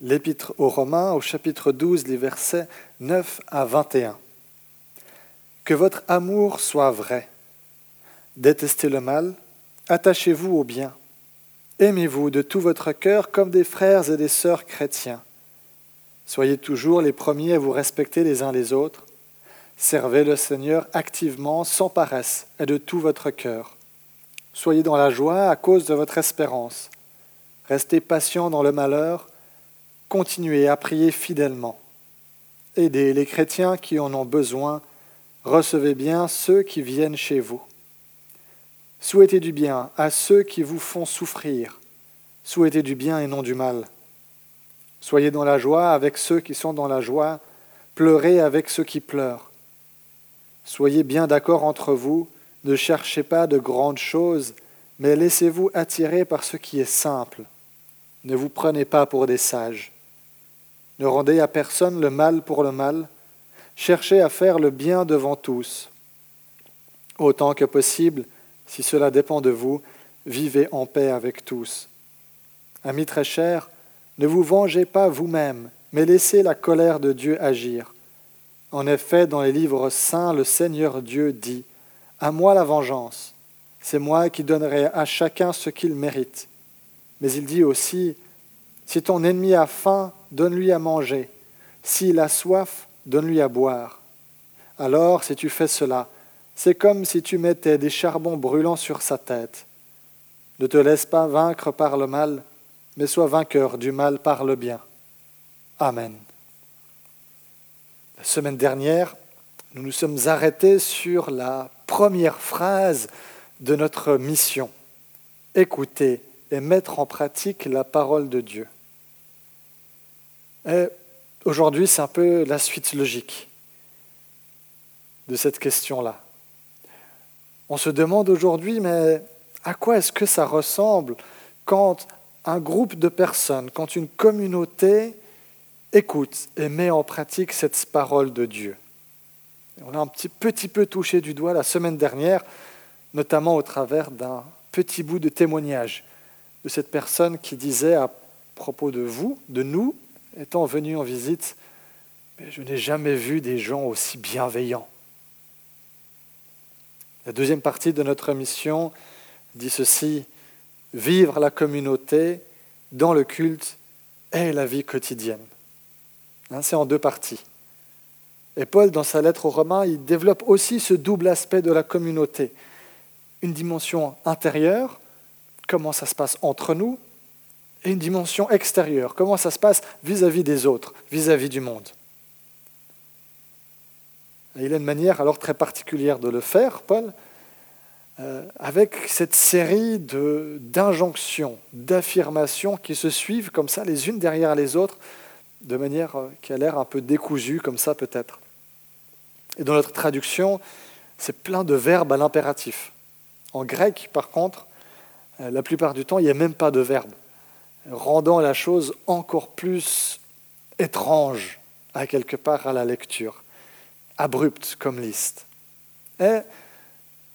l'Épître aux Romains au chapitre 12, les versets 9 à 21. Que votre amour soit vrai. Détestez le mal, attachez-vous au bien. Aimez-vous de tout votre cœur comme des frères et des sœurs chrétiens. Soyez toujours les premiers à vous respecter les uns les autres. Servez le Seigneur activement, sans paresse et de tout votre cœur. Soyez dans la joie à cause de votre espérance. Restez patient dans le malheur continuez à prier fidèlement. Aidez les chrétiens qui en ont besoin, recevez bien ceux qui viennent chez vous. Souhaitez du bien à ceux qui vous font souffrir, souhaitez du bien et non du mal. Soyez dans la joie avec ceux qui sont dans la joie, pleurez avec ceux qui pleurent. Soyez bien d'accord entre vous, ne cherchez pas de grandes choses, mais laissez-vous attirer par ce qui est simple. Ne vous prenez pas pour des sages. Ne rendez à personne le mal pour le mal. Cherchez à faire le bien devant tous. Autant que possible, si cela dépend de vous, vivez en paix avec tous. Amis très chers, ne vous vengez pas vous-même, mais laissez la colère de Dieu agir. En effet, dans les livres saints, le Seigneur Dieu dit, À moi la vengeance, c'est moi qui donnerai à chacun ce qu'il mérite. Mais il dit aussi, Si ton ennemi a faim, donne-lui à manger. S'il a soif, donne-lui à boire. Alors, si tu fais cela, c'est comme si tu mettais des charbons brûlants sur sa tête. Ne te laisse pas vaincre par le mal, mais sois vainqueur du mal par le bien. Amen. La semaine dernière, nous nous sommes arrêtés sur la première phrase de notre mission. Écouter et mettre en pratique la parole de Dieu. Euh, aujourd'hui, c'est un peu la suite logique de cette question-là. On se demande aujourd'hui, mais à quoi est-ce que ça ressemble quand un groupe de personnes, quand une communauté écoute et met en pratique cette parole de Dieu? On a un petit, petit peu touché du doigt la semaine dernière, notamment au travers d'un petit bout de témoignage de cette personne qui disait à propos de vous, de nous, étant venu en visite, je n'ai jamais vu des gens aussi bienveillants. La deuxième partie de notre mission dit ceci, vivre la communauté dans le culte et la vie quotidienne. Hein, c'est en deux parties. Et Paul, dans sa lettre aux Romains, il développe aussi ce double aspect de la communauté. Une dimension intérieure, comment ça se passe entre nous, et une dimension extérieure, comment ça se passe vis-à-vis des autres, vis-à-vis du monde? il a une manière alors très particulière de le faire, Paul, euh, avec cette série d'injonctions, d'affirmations qui se suivent comme ça, les unes derrière les autres, de manière euh, qui a l'air un peu décousue, comme ça peut-être. Et dans notre traduction, c'est plein de verbes à l'impératif. En grec, par contre, euh, la plupart du temps, il n'y a même pas de verbe rendant la chose encore plus étrange à quelque part à la lecture, abrupte comme liste. Et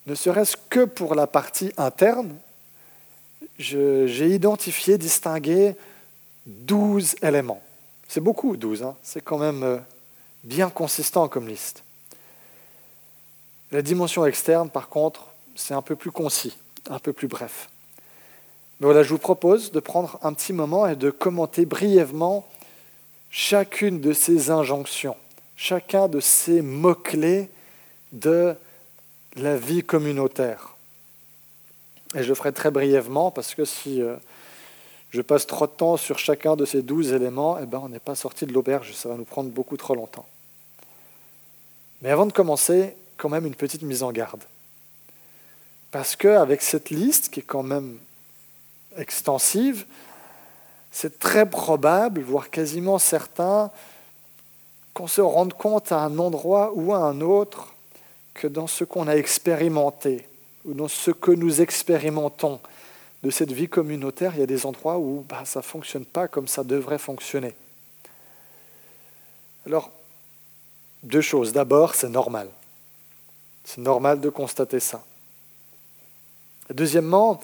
ne serait-ce que pour la partie interne, j'ai identifié, distingué douze éléments. C'est beaucoup, douze, hein. c'est quand même euh, bien consistant comme liste. La dimension externe, par contre, c'est un peu plus concis, un peu plus bref voilà, je vous propose de prendre un petit moment et de commenter brièvement chacune de ces injonctions, chacun de ces mots-clés de la vie communautaire. Et je le ferai très brièvement parce que si euh, je passe trop de temps sur chacun de ces douze éléments, eh ben, on n'est pas sorti de l'auberge, ça va nous prendre beaucoup trop longtemps. Mais avant de commencer, quand même une petite mise en garde. Parce qu'avec cette liste, qui est quand même extensive, c'est très probable, voire quasiment certain, qu'on se rende compte à un endroit ou à un autre que dans ce qu'on a expérimenté, ou dans ce que nous expérimentons de cette vie communautaire, il y a des endroits où bah, ça ne fonctionne pas comme ça devrait fonctionner. Alors, deux choses. D'abord, c'est normal. C'est normal de constater ça. deuxièmement,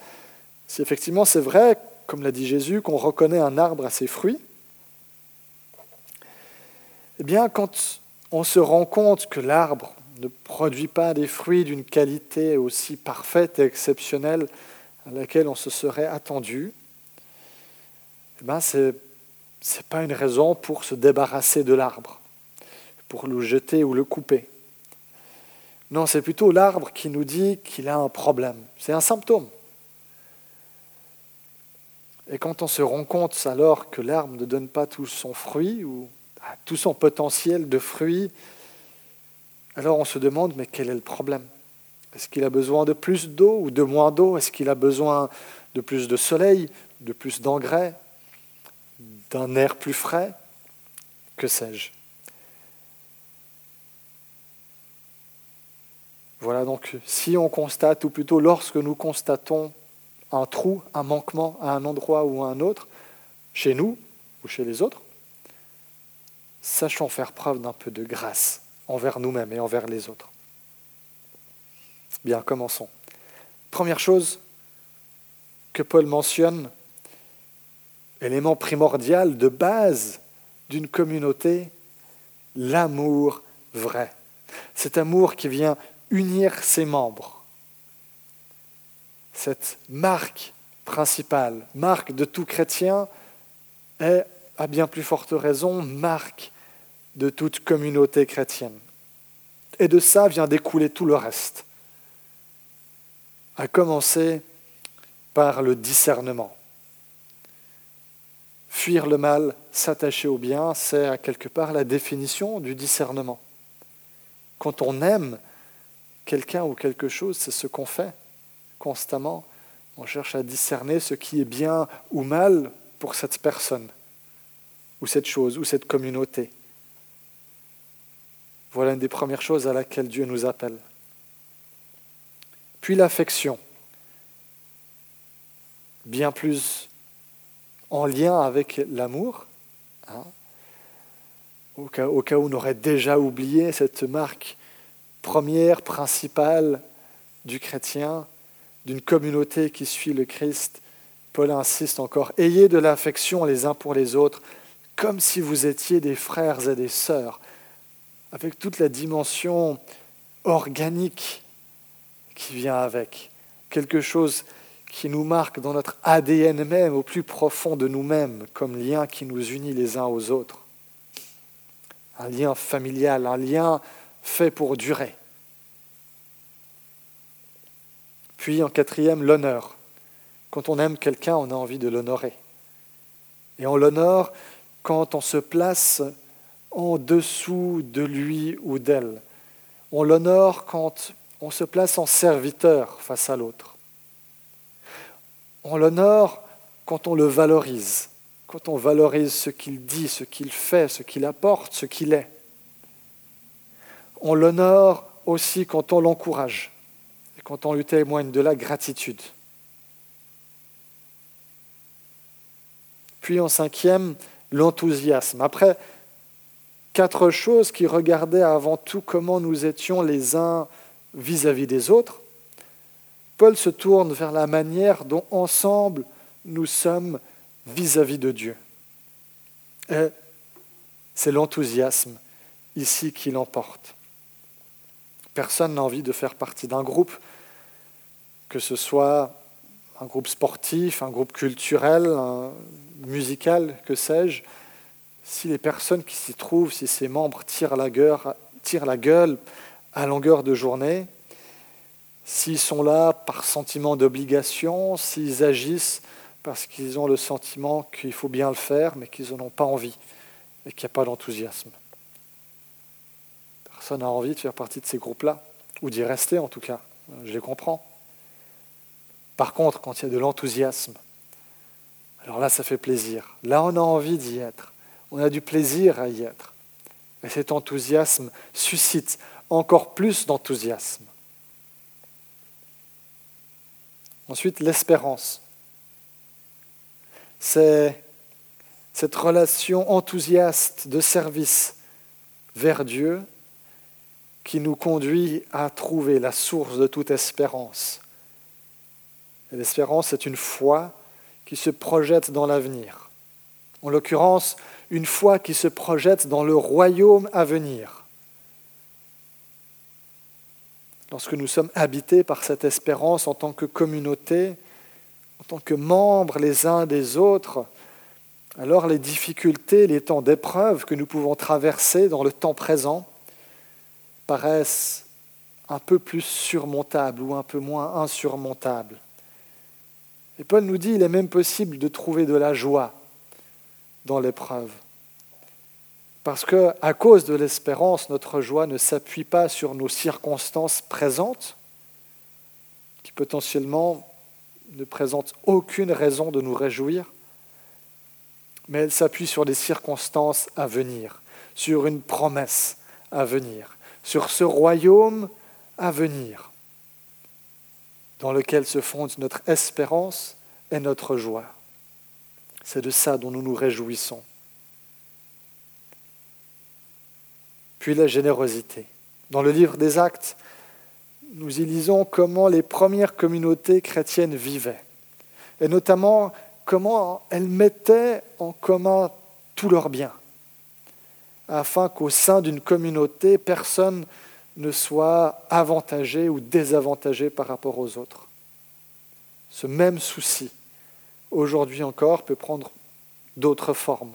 si effectivement c'est vrai, comme l'a dit Jésus, qu'on reconnaît un arbre à ses fruits, eh bien, quand on se rend compte que l'arbre ne produit pas des fruits d'une qualité aussi parfaite et exceptionnelle à laquelle on se serait attendu, eh bien, ce n'est pas une raison pour se débarrasser de l'arbre, pour le jeter ou le couper. Non, c'est plutôt l'arbre qui nous dit qu'il a un problème. C'est un symptôme. Et quand on se rend compte alors que l'arbre ne donne pas tout son fruit ou tout son potentiel de fruits, alors on se demande mais quel est le problème? Est-ce qu'il a besoin de plus d'eau ou de moins d'eau? Est-ce qu'il a besoin de plus de soleil, de plus d'engrais, d'un air plus frais? Que sais-je? Voilà donc, si on constate, ou plutôt lorsque nous constatons un trou, un manquement à un endroit ou à un autre, chez nous ou chez les autres, sachons faire preuve d'un peu de grâce envers nous-mêmes et envers les autres. Bien, commençons. Première chose que Paul mentionne, élément primordial de base d'une communauté, l'amour vrai. Cet amour qui vient unir ses membres. Cette marque principale, marque de tout chrétien, est, à bien plus forte raison, marque de toute communauté chrétienne. Et de ça vient découler tout le reste, à commencer par le discernement. Fuir le mal, s'attacher au bien, c'est quelque part la définition du discernement. Quand on aime, quelqu'un ou quelque chose, c'est ce qu'on fait constamment. On cherche à discerner ce qui est bien ou mal pour cette personne, ou cette chose, ou cette communauté. Voilà une des premières choses à laquelle Dieu nous appelle. Puis l'affection, bien plus en lien avec l'amour, hein. au, au cas où on aurait déjà oublié cette marque première, principale du chrétien, d'une communauté qui suit le Christ, Paul insiste encore, ayez de l'affection les uns pour les autres, comme si vous étiez des frères et des sœurs, avec toute la dimension organique qui vient avec, quelque chose qui nous marque dans notre ADN même, au plus profond de nous-mêmes, comme lien qui nous unit les uns aux autres. Un lien familial, un lien fait pour durer. Puis en quatrième, l'honneur. Quand on aime quelqu'un, on a envie de l'honorer. Et on l'honore quand on se place en dessous de lui ou d'elle. On l'honore quand on se place en serviteur face à l'autre. On l'honore quand on le valorise, quand on valorise ce qu'il dit, ce qu'il fait, ce qu'il apporte, ce qu'il est on l'honore aussi quand on l'encourage quand on lui témoigne de la gratitude. Puis en cinquième, l'enthousiasme. Après, quatre choses qui regardaient avant tout comment nous étions les uns vis-à-vis des autres, Paul se tourne vers la manière dont ensemble nous sommes vis-à-vis de Dieu. Et c'est l'enthousiasme ici qui l'emporte. Personne n'a envie de faire partie d'un groupe, que ce soit un groupe sportif, un groupe culturel, musical, que sais-je. Si les personnes qui s'y trouvent, si ces membres tirent la, gueule, tirent la gueule à longueur de journée, s'ils sont là par sentiment d'obligation, s'ils agissent parce qu'ils ont le sentiment qu'il faut bien le faire, mais qu'ils n'en ont pas envie et qu'il n'y a pas d'enthousiasme. Personne n'a envie de faire partie de ces groupes-là, ou d'y rester en tout cas. Je les comprends. Par contre, quand il y a de l'enthousiasme, Alors là, ça fait plaisir. Là, on a envie d'y être. On a du plaisir à y être. Et cet enthousiasme suscite encore plus d'enthousiasme. Ensuite, l'espérance. C'est cette relation enthousiaste de service vers Dieu qui nous conduit à trouver la source de toute espérance. L'espérance, c'est une foi qui se projette dans l'avenir. En l'occurrence, une foi qui se projette dans le royaume à venir. Lorsque nous sommes habités par cette espérance en tant que communauté, en tant que membres les uns des autres, alors les difficultés, les temps d'épreuve que nous pouvons traverser dans le temps présent paraissent un peu plus surmontables ou un peu moins insurmontables. Et Paul nous dit, il est même possible de trouver de la joie dans l'épreuve. Parce que, à cause de l'espérance, notre joie ne s'appuie pas sur nos circonstances présentes, qui potentiellement ne présentent aucune raison de nous réjouir, mais elle s'appuie sur des circonstances à venir, sur une promesse à venir, sur ce royaume à venir, dans lequel se fonde notre espérance et notre joie. C'est de ça dont nous nous réjouissons. puis la générosité. Dans le livre des Actes, nous y lisons comment les premières communautés chrétiennes vivaient, et notamment comment elles mettaient en commun tous leurs biens, afin qu'au sein d'une communauté, personne ne soit avantagé ou désavantagé par rapport aux autres. Ce même souci, aujourd'hui encore, peut prendre d'autres formes.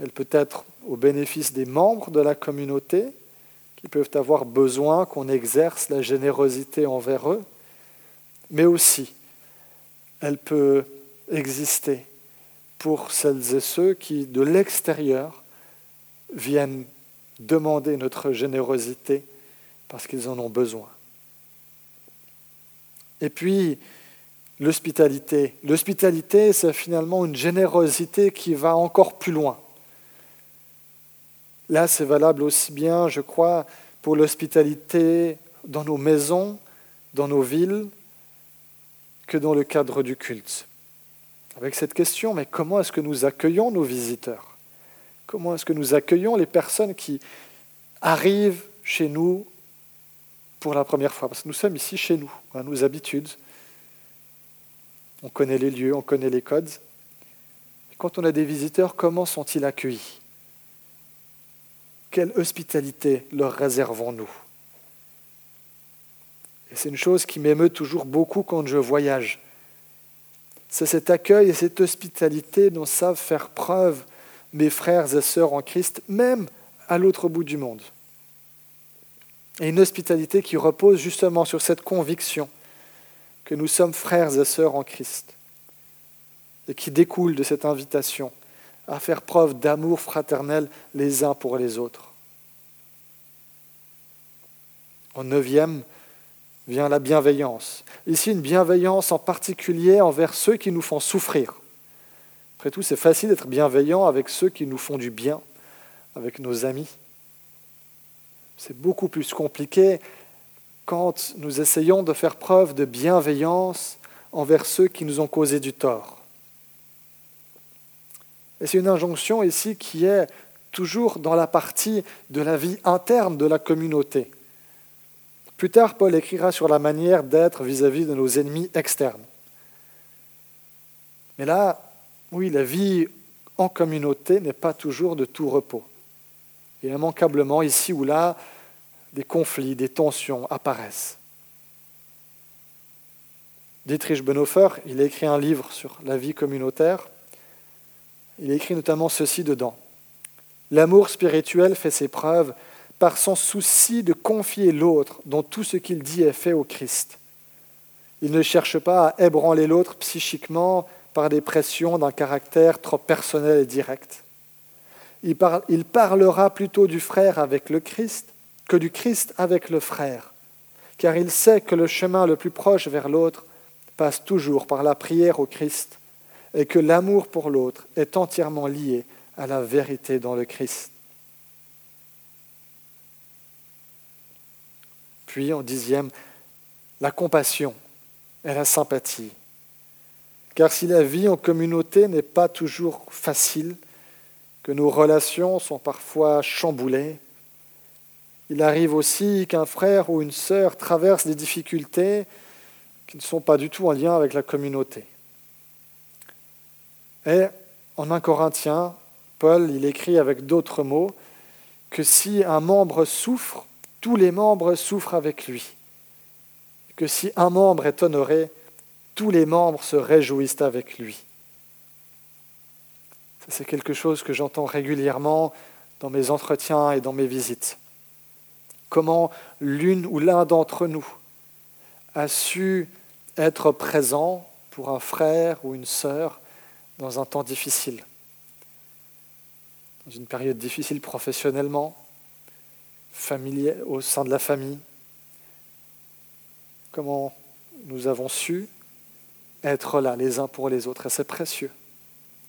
Elle peut être au bénéfice des membres de la communauté qui peuvent avoir besoin qu'on exerce la générosité envers eux, mais aussi elle peut exister pour celles et ceux qui, de l'extérieur, viennent demander notre générosité parce qu'ils en ont besoin. Et puis, l'hospitalité. L'hospitalité, c'est finalement une générosité qui va encore plus loin. Là, c'est valable aussi bien, je crois, pour l'hospitalité dans nos maisons, dans nos villes, que dans le cadre du culte. Avec cette question, mais comment est-ce que nous accueillons nos visiteurs? Comment est-ce que nous accueillons les personnes qui arrivent chez nous pour la première fois? Parce que nous sommes ici chez nous, on a nos habitudes, on connaît les lieux, on connaît les codes. Quand on a des visiteurs, comment sont-ils accueillis? Quelle hospitalité leur réservons-nous? Et c'est une chose qui m'émeut toujours beaucoup quand je voyage. C'est cet accueil et cette hospitalité dont savent faire preuve mes frères et sœurs en Christ, même à l'autre bout du monde. Et une hospitalité qui repose justement sur cette conviction que nous sommes frères et sœurs en Christ, et qui découle de cette invitation à faire preuve d'amour fraternel les uns pour les autres. En neuvième vient la bienveillance. Ici, une bienveillance en particulier envers ceux qui nous font souffrir. Après tout, c'est facile d'être bienveillant avec ceux qui nous font du bien, avec nos amis. C'est beaucoup plus compliqué quand nous essayons de faire preuve de bienveillance envers ceux qui nous ont causé du tort. Et c'est une injonction ici qui est toujours dans la partie de la vie interne de la communauté. Plus tard, Paul écrira sur la manière d'être vis-à-vis de nos ennemis externes. Mais là, oui, la vie en communauté n'est pas toujours de tout repos. Et immanquablement, ici ou là, des conflits, des tensions apparaissent. Dietrich Bonhoeffer, il a écrit un livre sur la vie communautaire. Il a écrit notamment ceci dedans. L'amour spirituel fait ses preuves par son souci de confier l'autre dont tout ce qu'il dit est fait au Christ. Il ne cherche pas à ébranler l'autre psychiquement par des pressions d'un caractère trop personnel et direct. Il, parlera plutôt du frère avec le Christ que du Christ avec le frère, car il sait que le chemin le plus proche vers l'autre passe toujours par la prière au Christ et que l'amour pour l'autre est entièrement lié à la vérité dans le Christ. Puis en dixième, la compassion et la sympathie. Car si la vie en communauté n'est pas toujours facile, que nos relations sont parfois chamboulées, il arrive aussi qu'un frère ou une sœur traverse des difficultés qui ne sont pas du tout en lien avec la communauté. Et en 1 Corinthien, Paul, il écrit avec d'autres mots que si un membre souffre, tous les membres souffrent avec lui. Que si un membre est honoré, tous les membres se réjouissent avec lui. C'est quelque chose que j'entends régulièrement dans mes entretiens et dans mes visites. Comment l'une ou l'un d'entre nous a su être présent pour un frère ou une sœur dans un temps difficile, dans une période difficile professionnellement, au sein de la famille. Comment nous avons su être là les uns pour les autres. Et c'est précieux.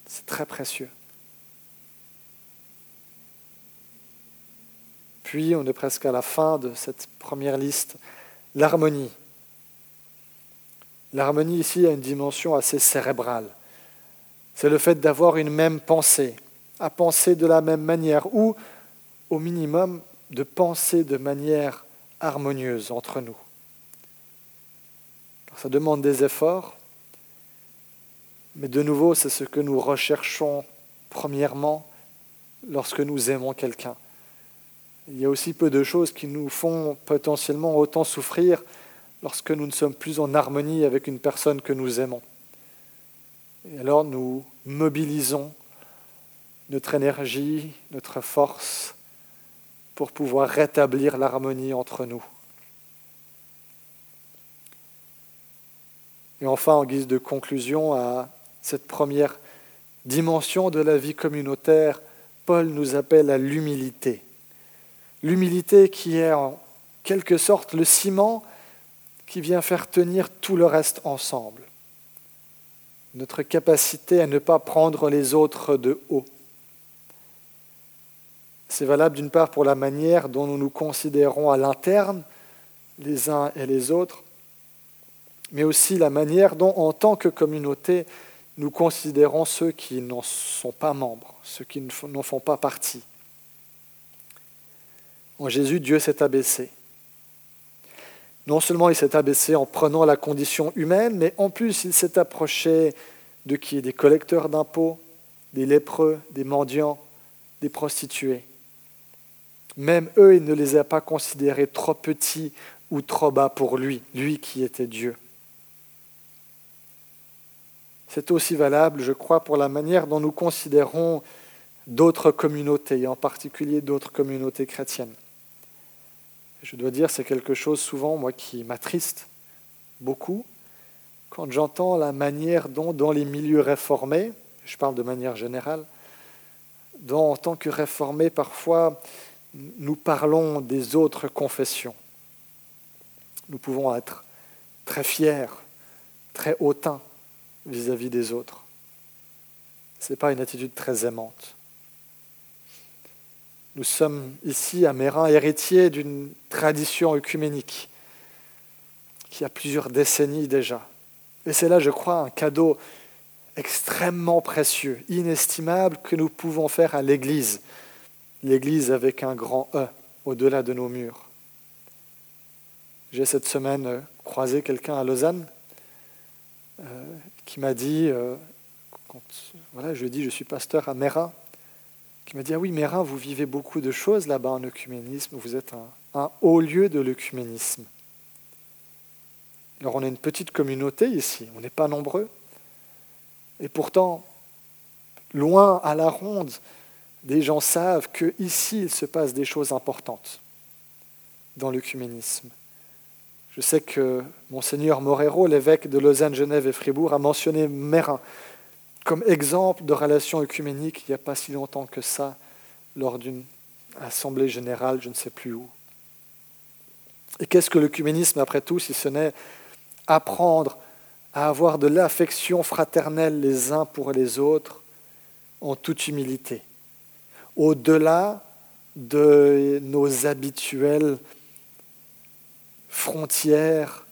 C'est très précieux. Puis, on est presque à la fin de cette première liste, l'harmonie. L'harmonie ici a une dimension assez cérébrale. C'est le fait d'avoir une même pensée, à penser de la même manière, ou au minimum de penser de manière harmonieuse entre nous. ça demande des efforts, mais de nouveau, c'est ce que nous recherchons premièrement lorsque nous aimons quelqu'un. Il y a aussi peu de choses qui nous font potentiellement autant souffrir lorsque nous ne sommes plus en harmonie avec une personne que nous aimons. Et alors nous mobilisons notre énergie, notre force pour pouvoir rétablir l'harmonie entre nous. Et enfin, en guise de conclusion à cette première dimension de la vie communautaire, Paul nous appelle à l'humilité. L'humilité qui est en quelque sorte le ciment qui vient faire tenir tout le reste ensemble. Notre capacité à ne pas prendre les autres de haut. C'est valable d'une part pour la manière dont nous nous considérons à l'interne, les uns et les autres, mais aussi la manière dont, en tant que communauté, nous considérons ceux qui n'en sont pas membres, ceux qui n'en font pas partie. En Jésus, Dieu s'est abaissé. Non seulement il s'est abaissé en prenant la condition humaine, mais en plus il s'est approché de qui? Des collecteurs d'impôts, des lépreux, des mendiants, des prostituées. Même eux, il ne les a pas considérés trop petits ou trop bas pour lui, lui qui était Dieu. C'est aussi valable, je crois, pour la manière dont nous considérons d'autres communautés, et en particulier d'autres communautés chrétiennes. Je dois dire, c'est quelque chose souvent, moi, qui m'attriste beaucoup, quand j'entends la manière dont, dans les milieux réformés, je parle de manière générale, dont, en tant que réformés, parfois, nous parlons des autres confessions. Nous pouvons être très fiers, très hautains vis-à-vis des autres. Ce n'est pas une attitude très aimante. Nous sommes ici à Mérin héritiers d'une tradition œcuménique qui a plusieurs décennies déjà. Et c'est là, je crois, un cadeau extrêmement précieux, inestimable que nous pouvons faire à l'Église. L'Église avec un grand E au-delà de nos murs. J'ai cette semaine croisé quelqu'un à Lausanne qui m'a dit, euh, quand voilà, je dit, je suis pasteur à Mérin, qui m'a dit, ah oui, Mérin, vous vivez beaucoup de choses là-bas en œcuménisme, vous êtes un, haut lieu de l'œcuménisme. Alors on est une petite communauté ici, on n'est pas nombreux. Et pourtant, loin à la ronde, des gens savent qu'ici, il se passe des choses importantes dans l'œcuménisme. Je sais que Monseigneur Morero, l'évêque de Lausanne, Genève et Fribourg, a mentionné Mérin comme exemple de relation œcuménique il n'y a pas si longtemps que ça, lors d'une assemblée générale, je ne sais plus où. Et qu'est-ce que l'œcuménisme, après tout, si ce n'est apprendre à avoir de l'affection fraternelle les uns pour les autres en toute humilité, au-delà de nos habituelles frontières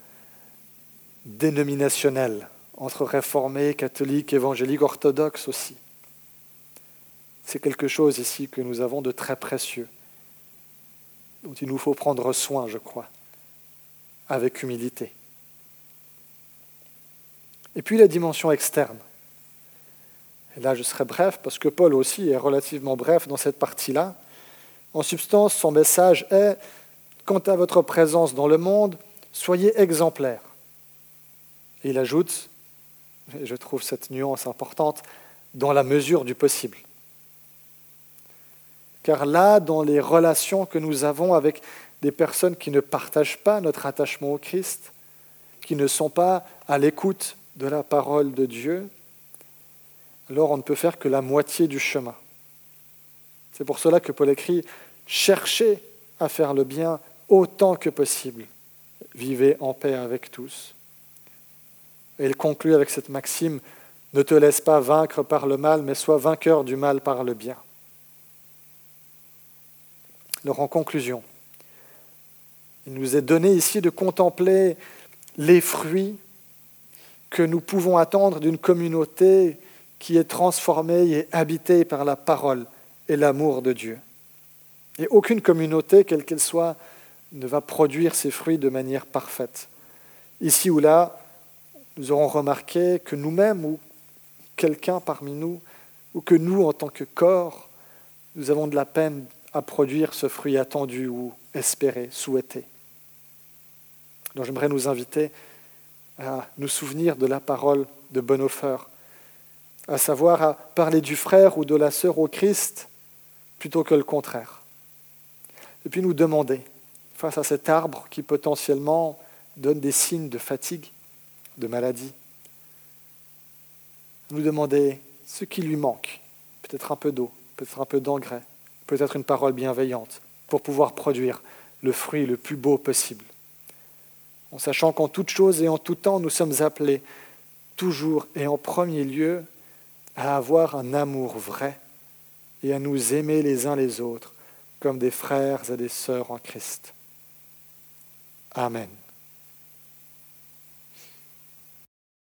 dénominationnelles entre réformés, catholiques, évangéliques, orthodoxes aussi. C'est quelque chose ici que nous avons de très précieux, dont il nous faut prendre soin, je crois, avec humilité. Et puis la dimension externe. Et là, je serai bref, parce que Paul aussi est relativement bref dans cette partie-là. En substance, son message est, quant à votre présence dans le monde, soyez exemplaires. Il ajoute, et je trouve cette nuance importante, dans la mesure du possible. Car là, dans les relations que nous avons avec des personnes qui ne partagent pas notre attachement au Christ, qui ne sont pas à l'écoute de la parole de Dieu, alors on ne peut faire que la moitié du chemin. C'est pour cela que Paul écrit Cherchez à faire le bien autant que possible. Vivez en paix avec tous. Et il conclut avec cette maxime Ne te laisse pas vaincre par le mal, mais sois vainqueur du mal par le bien. Alors en conclusion, il nous est donné ici de contempler les fruits que nous pouvons attendre d'une communauté qui est transformée et habitée par la parole et l'amour de Dieu. Et aucune communauté, quelle qu'elle soit, ne va produire ses fruits de manière parfaite. Ici ou là, nous aurons remarqué que nous-mêmes ou quelqu'un parmi nous, ou que nous, en tant que corps, nous avons de la peine à produire ce fruit attendu ou espéré, souhaité. Donc j'aimerais nous inviter à nous souvenir de la parole de Bonhoeffer, à savoir à parler du frère ou de la sœur au Christ plutôt que le contraire. Et puis nous demander, face à cet arbre qui potentiellement donne des signes de fatigue, de maladie, nous demander ce qui lui manque, peut-être un peu d'eau, peut-être un peu d'engrais, peut-être une parole bienveillante, pour pouvoir produire le fruit le plus beau possible. En sachant qu'en toute chose et en tout temps, nous sommes appelés toujours et en premier lieu à avoir un amour vrai et à nous aimer les uns les autres comme des frères et des sœurs en Christ. Amen.